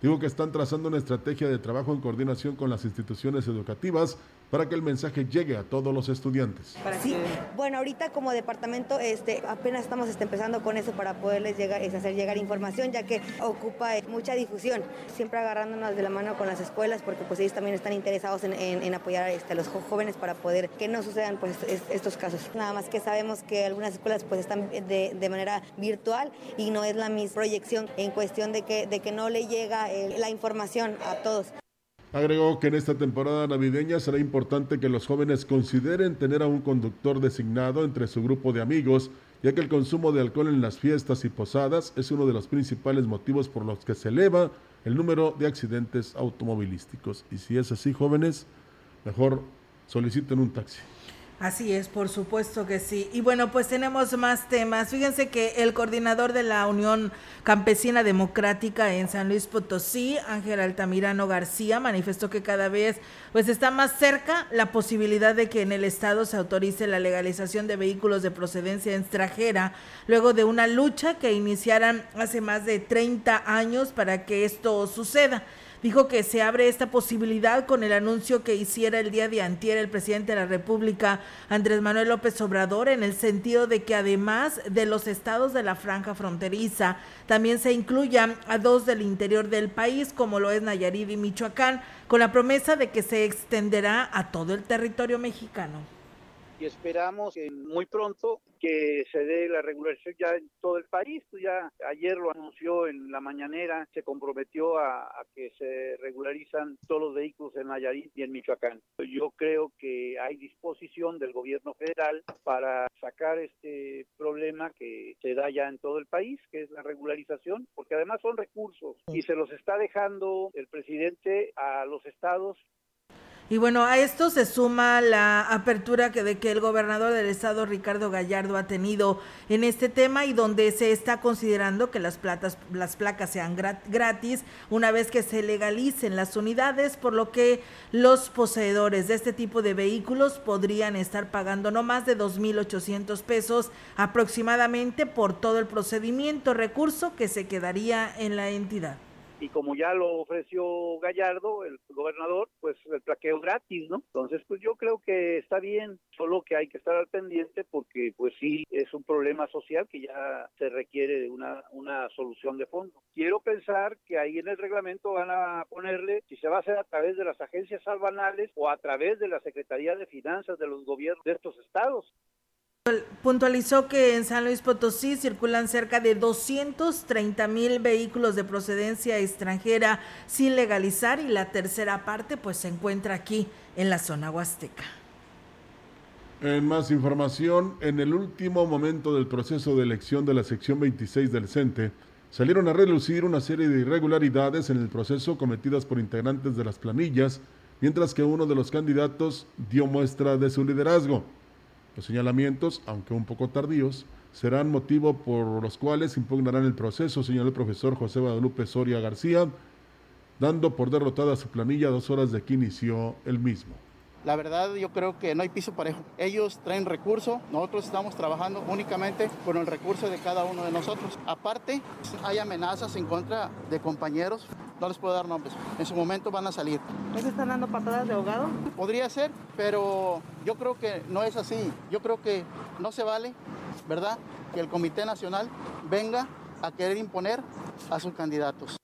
Digo que están trazando una estrategia de trabajo en coordinación con las instituciones educativas para que el mensaje llegue a todos los estudiantes. Sí, bueno, ahorita como departamento este, apenas estamos este, empezando con eso para poderles llegar, es hacer llegar información, ya que ocupa eh, mucha difusión, siempre agarrándonos de la mano con las escuelas, porque pues ellos también están interesados en, en- en apoyar este, a los jóvenes para poder que no sucedan pues es- estos casos. Nada más que sabemos que algunas escuelas pues están de, de manera virtual y no es la misma proyección en cuestión de que, de que no le llega la información a todos. Agregó que en esta temporada navideña será importante que los jóvenes consideren tener a un conductor designado entre su grupo de amigos, ya que el consumo de alcohol en las fiestas y posadas es uno de los principales motivos por los que se eleva el número de accidentes automovilísticos. Y si es así, jóvenes, mejor soliciten un taxi. Así es, por supuesto que sí. Y bueno, pues tenemos más temas. Fíjense que el coordinador de la Unión Campesina Democrática en San Luis Potosí, Ángel Altamirano García, manifestó que cada vez pues está más cerca la posibilidad de que en el estado se autorice la legalización de vehículos de procedencia extranjera, luego de una lucha que iniciaran hace más de 30 años para que esto suceda. Dijo que se abre esta posibilidad con el anuncio que hiciera el día de antier el presidente de la República, Andrés Manuel López Obrador, en el sentido de que además de los estados de la franja fronteriza, también se incluyan a dos del interior del país, como lo es Nayarit y Michoacán, con la promesa de que se extenderá a todo el territorio mexicano. Y esperamos que muy pronto que se dé la regularización ya en todo el país. Pues ya ayer lo anunció en la mañanera, se comprometió a, a que se regularizan todos los vehículos en Nayarit y en Michoacán. Yo creo que hay disposición del gobierno federal para sacar este problema que se da ya en todo el país, que es la regularización, porque además son recursos y se los está dejando el presidente a los estados Y bueno, a esto se suma la apertura que de que el gobernador del estado Ricardo Gallardo ha tenido en este tema y donde se está considerando que las platas, las placas sean gratis una vez que se legalicen las unidades, por lo que los poseedores de este tipo de vehículos podrían estar pagando no más de 2.800 pesos aproximadamente por todo el procedimiento, recurso que se quedaría en la entidad y como ya lo ofreció Gallardo, el gobernador, pues el plaqueo gratis, ¿no? Entonces, pues yo creo que está bien, solo que hay que estar al pendiente porque pues sí es un problema social que ya se requiere de una, una solución de fondo. Quiero pensar que ahí en el reglamento van a ponerle si se va a hacer a través de las agencias albanales o a través de la Secretaría de Finanzas de los gobiernos de estos estados. Puntualizó que en San Luis Potosí circulan cerca de 230 mil vehículos de procedencia extranjera sin legalizar y la tercera parte pues se encuentra aquí en la zona huasteca. En más información, en el último momento del proceso de elección de la sección 26 del CENTE, salieron a relucir una serie de irregularidades en el proceso cometidas por integrantes de las planillas, mientras que uno de los candidatos dio muestra de su liderazgo. Los señalamientos, aunque un poco tardíos, serán motivo por los cuales impugnarán el proceso, señaló el profesor José Guadalupe Soria García, dando por derrotada su planilla dos horas de que inició el mismo. La verdad yo creo que no hay piso parejo. Ellos traen recurso, nosotros estamos trabajando únicamente con el recurso de cada uno de nosotros. Aparte, hay amenazas en contra de compañeros, no les puedo dar nombres, en su momento van a salir. ¿No se están dando patadas de ahogado? Podría ser, pero yo creo que no es así. Yo creo que no se vale, ¿verdad? Que el Comité Nacional venga a querer imponer a sus candidatos.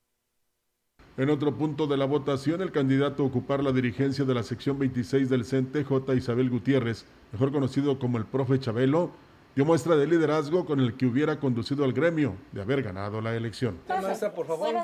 En otro punto de la votación, el candidato a ocupar la dirigencia de la sección 26 del CENTE, J. Isabel Gutiérrez, mejor conocido como el profe Chabelo, dio muestra de liderazgo con el que hubiera conducido al gremio de haber ganado la elección. por favor.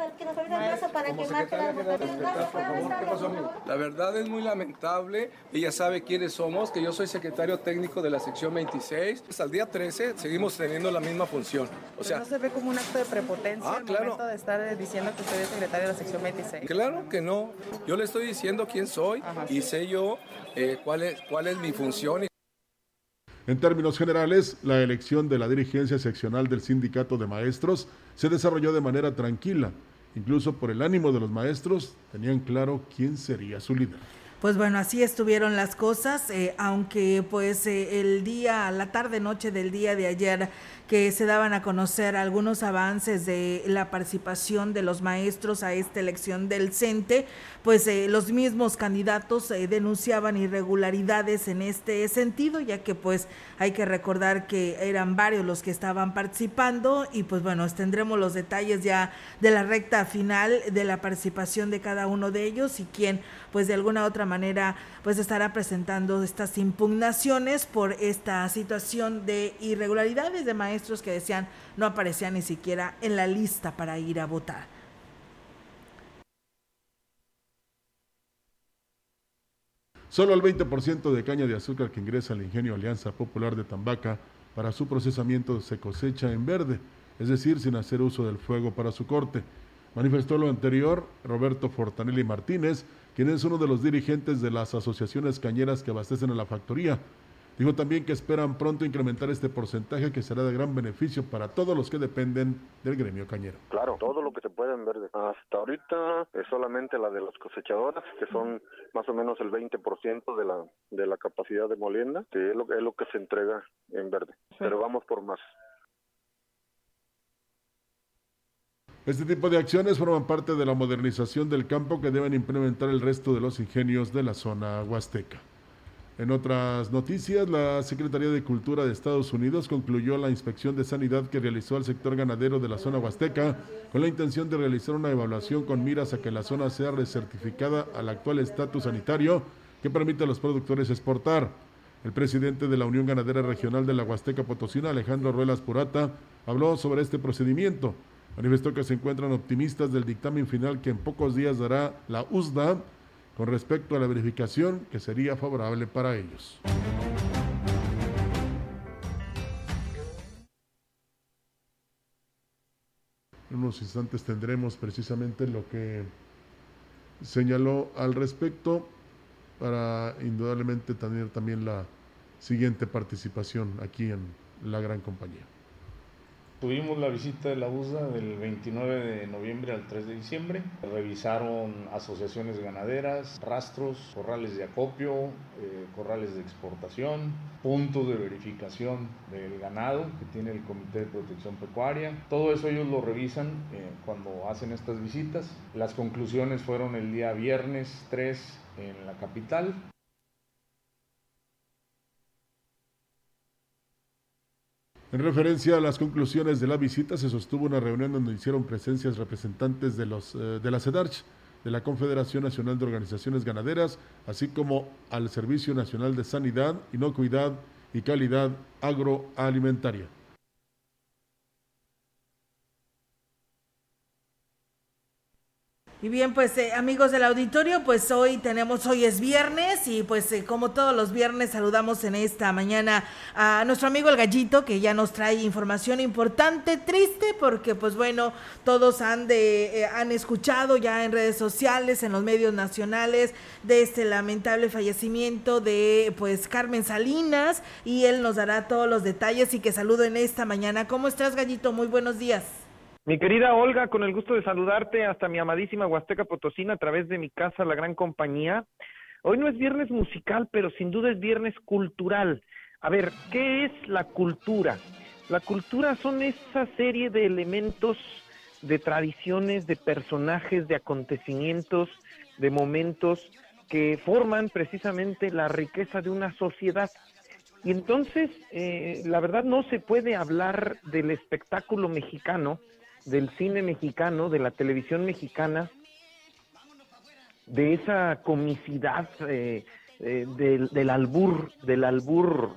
La verdad es muy lamentable. Ella sabe quiénes somos, que yo soy secretario técnico de la sección 26. Hasta el día 13 seguimos teniendo la misma función. O sea, ¿No se ve como un acto de prepotencia ah, claro. momento de estar diciendo que usted es secretario de la sección 26? Claro que no. Yo le estoy diciendo quién soy y sé yo eh, cuál, es, cuál es mi función. En términos generales, la elección de la dirigencia seccional del sindicato de maestros se desarrolló de manera tranquila. Incluso por el ánimo de los maestros, tenían claro quién sería su líder. Pues bueno, así estuvieron las cosas, eh, aunque pues eh, el día, la tarde noche del día de ayer que se daban a conocer algunos avances de la participación de los maestros a esta elección del CENTE, pues eh, los mismos candidatos eh, denunciaban irregularidades en este sentido, ya que pues hay que recordar que eran varios los que estaban participando y pues bueno, tendremos los detalles ya de la recta final de la participación de cada uno de ellos y quién pues de alguna otra manera pues estará presentando estas impugnaciones por esta situación de irregularidades de maestros que decían no aparecían ni siquiera en la lista para ir a votar. Solo el 20% de caña de azúcar que ingresa al ingenio Alianza Popular de Tambaca para su procesamiento se cosecha en verde, es decir, sin hacer uso del fuego para su corte. Manifestó lo anterior Roberto Fortanelli Martínez, quien es uno de los dirigentes de las asociaciones cañeras que abastecen a la factoría. Dijo también que esperan pronto incrementar este porcentaje que será de gran beneficio para todos los que dependen del gremio cañero. Claro, todo lo que se puede en verde. Hasta ahorita es solamente la de las cosechadoras, que son más o menos el 20% de la, de la capacidad de molienda, que es lo, es lo que se entrega en verde. Pero vamos por más. Este tipo de acciones forman parte de la modernización del campo que deben implementar el resto de los ingenios de la zona huasteca. En otras noticias, la Secretaría de Cultura de Estados Unidos concluyó la inspección de sanidad que realizó al sector ganadero de la zona huasteca con la intención de realizar una evaluación con miras a que la zona sea recertificada al actual estatus sanitario que permite a los productores exportar. El presidente de la Unión Ganadera Regional de la Huasteca Potosina, Alejandro Ruelas Purata, habló sobre este procedimiento. Manifestó que se encuentran optimistas del dictamen final que en pocos días dará la USDA con respecto a la verificación que sería favorable para ellos. En unos instantes tendremos precisamente lo que señaló al respecto para indudablemente tener también la siguiente participación aquí en la gran compañía. Tuvimos la visita de la USDA del 29 de noviembre al 3 de diciembre. Revisaron asociaciones ganaderas, rastros, corrales de acopio, eh, corrales de exportación, puntos de verificación del ganado que tiene el Comité de Protección Pecuaria. Todo eso ellos lo revisan eh, cuando hacen estas visitas. Las conclusiones fueron el día viernes 3 en la capital. En referencia a las conclusiones de la visita, se sostuvo una reunión donde hicieron presencias representantes de, los, eh, de la CEDARCH, de la Confederación Nacional de Organizaciones Ganaderas, así como al Servicio Nacional de Sanidad, Inocuidad y Calidad Agroalimentaria. Y bien, pues eh, amigos del auditorio, pues hoy tenemos, hoy es viernes y pues eh, como todos los viernes saludamos en esta mañana a nuestro amigo el gallito que ya nos trae información importante, triste, porque pues bueno, todos han, de, eh, han escuchado ya en redes sociales, en los medios nacionales, de este lamentable fallecimiento de pues Carmen Salinas y él nos dará todos los detalles y que saludo en esta mañana. ¿Cómo estás gallito? Muy buenos días. Mi querida Olga, con el gusto de saludarte hasta mi amadísima Huasteca Potosina a través de mi casa, La Gran Compañía. Hoy no es viernes musical, pero sin duda es viernes cultural. A ver, ¿qué es la cultura? La cultura son esa serie de elementos, de tradiciones, de personajes, de acontecimientos, de momentos que forman precisamente la riqueza de una sociedad. Y entonces, eh, la verdad no se puede hablar del espectáculo mexicano del cine mexicano, de la televisión mexicana, de esa comicidad eh, eh, del, albur, del albur,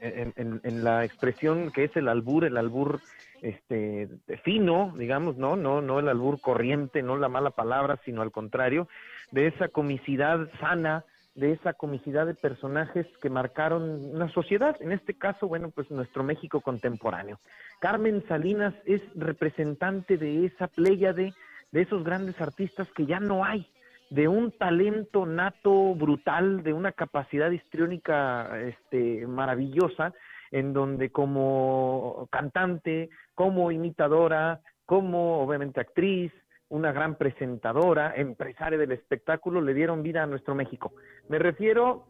eh, en, la expresión que es el albur, el albur este fino, digamos, no, no, no el albur corriente, no la mala palabra, sino al contrario, de esa comicidad sana, de esa comicidad de personajes que marcaron una sociedad, en este caso, bueno, pues nuestro México contemporáneo. Carmen Salinas es representante de esa pléyade, de esos grandes artistas que ya no hay, de un talento nato brutal, de una capacidad histriónica este, maravillosa, en donde como cantante, como imitadora, como obviamente actriz, una gran presentadora, empresaria del espectáculo, le dieron vida a nuestro México. Me refiero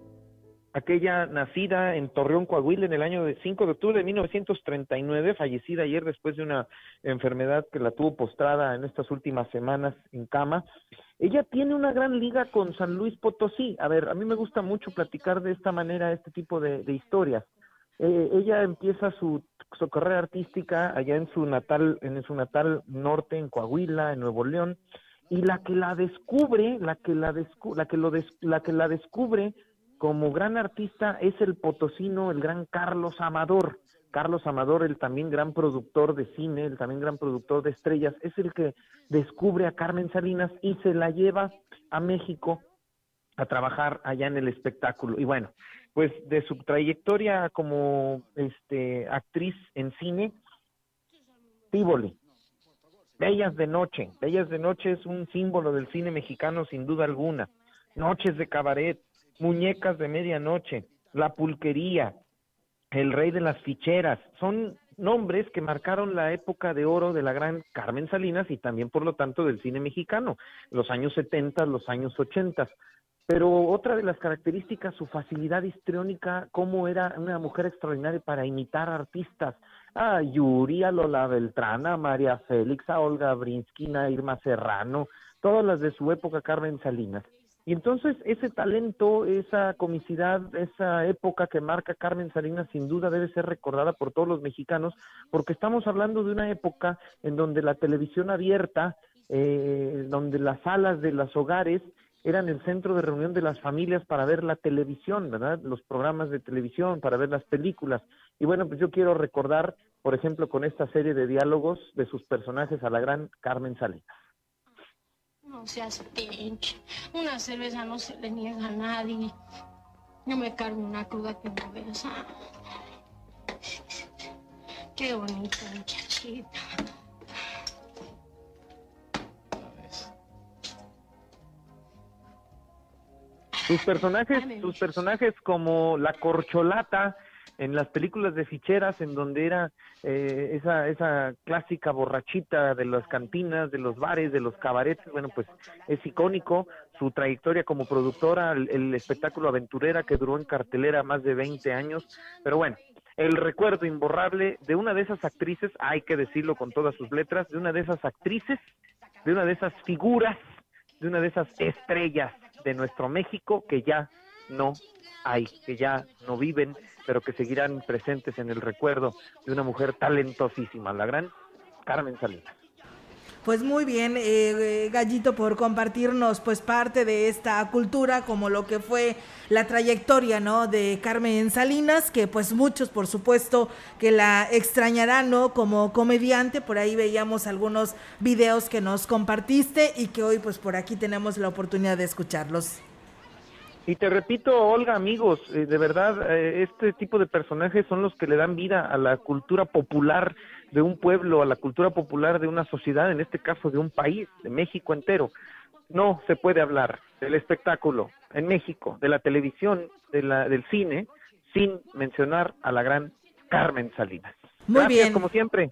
a aquella nacida en Torreón, Coahuila, en el año de 5 de octubre de 1939, fallecida ayer después de una enfermedad que la tuvo postrada en estas últimas semanas en cama. Ella tiene una gran liga con San Luis Potosí. A ver, a mí me gusta mucho platicar de esta manera este tipo de, historias. Eh, ella empieza su, su, carrera artística allá en su natal, en su natal norte, en Coahuila, en Nuevo León, y la que la descubre, la que la, la que lo la que la descubre como gran artista es el potosino, el gran Carlos Amador. Carlos Amador, el también gran productor de cine, el también gran productor de estrellas, es el que descubre a Carmen Salinas y se la lleva a México a trabajar allá en el espectáculo. Y bueno, pues de su trayectoria como este actriz en cine, Tívoli, Bellas de Noche, Bellas de Noche es un símbolo del cine mexicano sin duda alguna, Noches de Cabaret, Muñecas de Medianoche, La Pulquería, El Rey de las Ficheras, son nombres que marcaron la época de oro de la gran Carmen Salinas y también por lo tanto del cine mexicano, los años 70, los años 80. Pero otra de las características, su facilidad histriónica, cómo era una mujer extraordinaria para imitar artistas. A Yuri, a Lola Beltrana, a María Félix, a Olga Brinsky, a Irma Serrano, todas las de su época, Carmen Salinas. Y entonces ese talento, esa comicidad, esa época que marca Carmen Salinas sin duda debe ser recordada por todos los mexicanos, porque estamos hablando de una época en donde la televisión abierta, eh, donde las salas de los hogares eran el centro de reunión de las familias para ver la televisión, ¿verdad? Los programas de televisión, para ver las películas. Y bueno, pues yo quiero recordar, por ejemplo, con esta serie de diálogos de sus personajes a la gran Carmen Salinas. No seas pinche. Una cerveza no se le niega a nadie. Yo me cargo una cruda que no ves. Ah. Qué bonita muchachita. Sus personajes, sus personajes como la corcholata en las películas de ficheras, en donde era eh, esa, esa clásica borrachita de las cantinas, de los bares, de los cabarets, bueno, pues es icónico su trayectoria como productora, el, el espectáculo aventurera que duró en cartelera más de 20 años, pero bueno, el recuerdo imborrable de una de esas actrices, hay que decirlo con todas sus letras, de una de esas actrices, de una de esas figuras, de una de esas estrellas de nuestro México que ya no hay, que ya no viven, pero que seguirán presentes en el recuerdo de una mujer talentosísima, la gran Carmen Salinas. Pues muy bien, eh, Gallito, por compartirnos pues parte de esta cultura, como lo que fue la trayectoria, ¿no? De Carmen Salinas, que pues muchos, por supuesto, que la extrañarán, ¿no? Como comediante, por ahí veíamos algunos videos que nos compartiste y que hoy pues por aquí tenemos la oportunidad de escucharlos. Y te repito, Olga, amigos, eh, de verdad, eh, este tipo de personajes son los que le dan vida a la cultura popular de un pueblo, a la cultura popular de una sociedad, en este caso de un país, de México entero. No se puede hablar del espectáculo en México, de la televisión, de la, del cine, sin mencionar a la gran Carmen Salinas. Muy Gracias, bien. como siempre.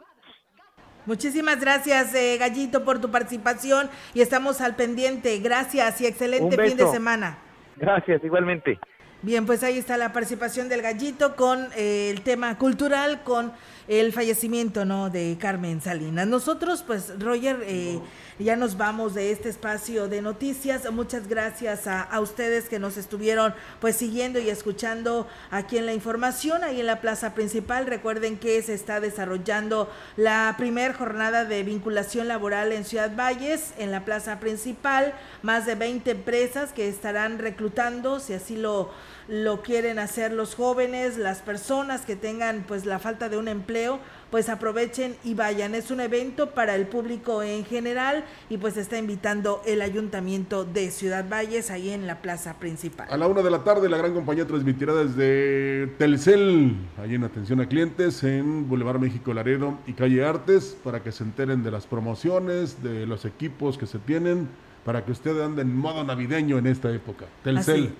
Muchísimas gracias, eh, Gallito, por tu participación y estamos al pendiente. Gracias y excelente fin de semana. Gracias, igualmente. Bien, pues ahí está la participación del gallito con eh, el tema cultural, con el fallecimiento ¿no? de Carmen Salinas. Nosotros, pues, Roger, eh, ya nos vamos de este espacio de noticias. Muchas gracias a, a ustedes que nos estuvieron pues siguiendo y escuchando aquí en la información, ahí en la plaza principal. Recuerden que se está desarrollando la primer jornada de vinculación laboral en Ciudad Valles, en la plaza principal. Más de 20 empresas que estarán reclutando, si así lo lo quieren hacer los jóvenes, las personas que tengan pues la falta de un empleo, pues aprovechen y vayan. Es un evento para el público en general y pues está invitando el ayuntamiento de Ciudad Valles ahí en la plaza principal. A la una de la tarde, la gran compañía transmitirá desde Telcel, ahí en atención a clientes, en Boulevard México Laredo y Calle Artes, para que se enteren de las promociones, de los equipos que se tienen, para que usted ande en modo navideño en esta época. Telcel, Así.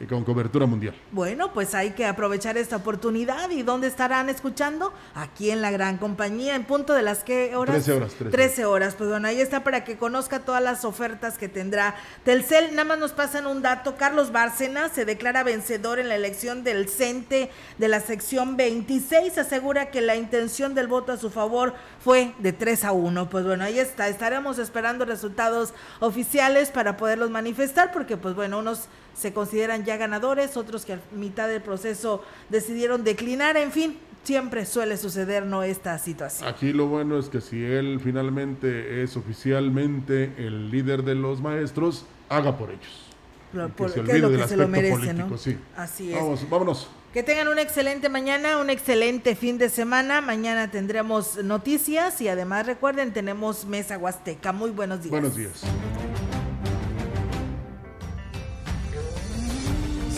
Y con cobertura mundial. Bueno, pues hay que aprovechar esta oportunidad. ¿Y dónde estarán escuchando? Aquí en la gran compañía, en punto de las que horas? 13 horas, 13. 13 horas. Pues bueno, ahí está para que conozca todas las ofertas que tendrá Telcel. Nada más nos pasan un dato. Carlos Bárcena se declara vencedor en la elección del CENTE de la sección 26. Asegura que la intención del voto a su favor fue de 3 a 1. Pues bueno, ahí está. Estaremos esperando resultados oficiales para poderlos manifestar porque pues bueno, unos se consideran ya ganadores, otros que a mitad del proceso decidieron declinar, en fin, siempre suele suceder no esta situación. Aquí lo bueno es que si él finalmente es oficialmente el líder de los maestros, haga por ellos. Que por- se que es olvide lo que del se lo merece, político, ¿no? sí. Así es. Vamos, vámonos. Que tengan una excelente mañana, un excelente fin de semana. Mañana tendremos noticias y además recuerden, tenemos Mesa Huasteca. Muy buenos días. Buenos días.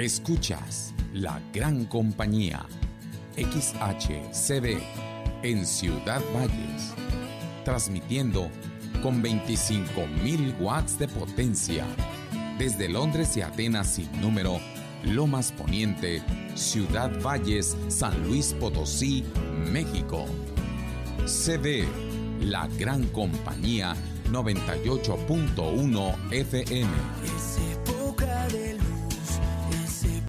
Escuchas la gran compañía XHCB en Ciudad Valles, transmitiendo con 25.000 watts de potencia desde Londres y Atenas sin número, Lomas Poniente, Ciudad Valles, San Luis Potosí, México. CB, la gran compañía 98.1 FM.